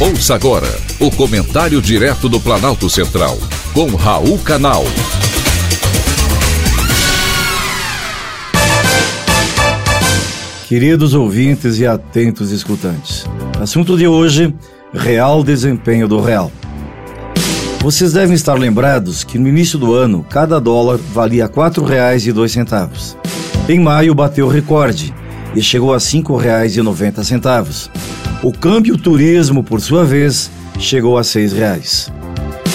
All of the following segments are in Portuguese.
Ouça agora o comentário direto do Planalto Central, com Raul Canal. Queridos ouvintes e atentos escutantes, assunto de hoje: real desempenho do real. Vocês devem estar lembrados que no início do ano cada dólar valia R$ 4,02. Em maio bateu recorde e chegou a R$ 5,90. O câmbio turismo, por sua vez, chegou a R$ reais.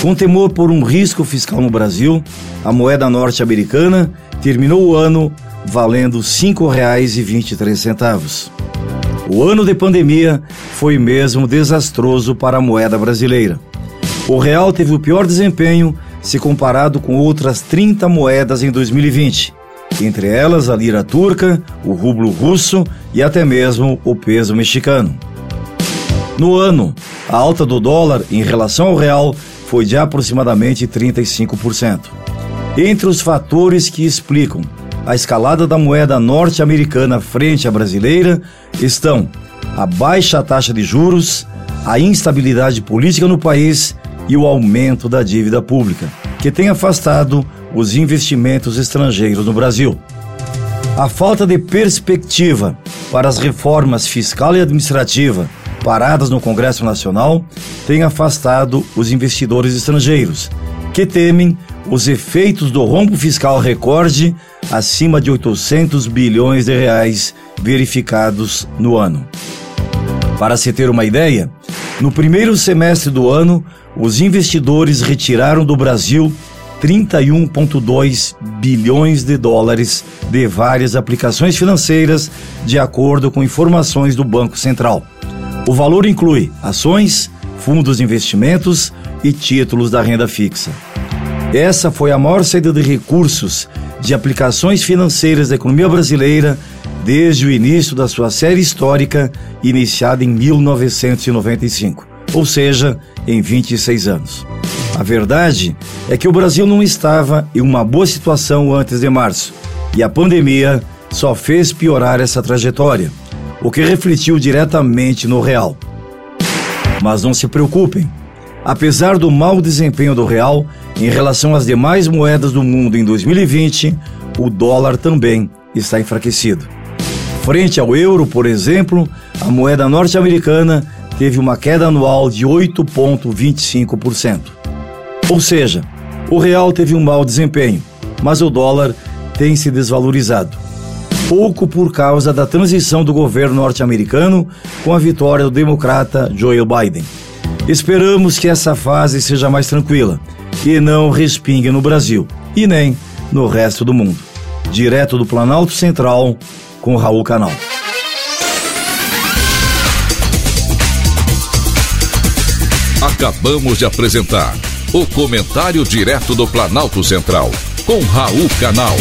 Com temor por um risco fiscal no Brasil, a moeda norte-americana terminou o ano valendo R$ 5,23. O ano de pandemia foi mesmo desastroso para a moeda brasileira. O real teve o pior desempenho se comparado com outras 30 moedas em 2020, entre elas a lira turca, o rublo russo e até mesmo o peso mexicano. No ano, a alta do dólar em relação ao real foi de aproximadamente 35%. Entre os fatores que explicam a escalada da moeda norte-americana frente à brasileira estão a baixa taxa de juros, a instabilidade política no país e o aumento da dívida pública, que tem afastado os investimentos estrangeiros no Brasil. A falta de perspectiva para as reformas fiscal e administrativa paradas no Congresso Nacional têm afastado os investidores estrangeiros, que temem os efeitos do rombo fiscal recorde acima de 800 bilhões de reais verificados no ano. Para se ter uma ideia, no primeiro semestre do ano, os investidores retiraram do Brasil 31,2 bilhões de dólares de várias aplicações financeiras, de acordo com informações do Banco Central. O valor inclui ações, fundos de investimentos e títulos da renda fixa. Essa foi a maior saída de recursos de aplicações financeiras da economia brasileira desde o início da sua série histórica, iniciada em 1995, ou seja, em 26 anos. A verdade é que o Brasil não estava em uma boa situação antes de março, e a pandemia só fez piorar essa trajetória o que refletiu diretamente no real. Mas não se preocupem, apesar do mau desempenho do real em relação às demais moedas do mundo em 2020, o dólar também está enfraquecido. Frente ao euro, por exemplo, a moeda norte-americana teve uma queda anual de 8,25%. Ou seja, o real teve um mau desempenho, mas o dólar tem se desvalorizado pouco por causa da transição do governo norte-americano com a vitória do democrata Joe Biden. Esperamos que essa fase seja mais tranquila e não respingue no Brasil e nem no resto do mundo. Direto do Planalto Central, com Raul Canal. Acabamos de apresentar o Comentário Direto do Planalto Central, com Raul Canal.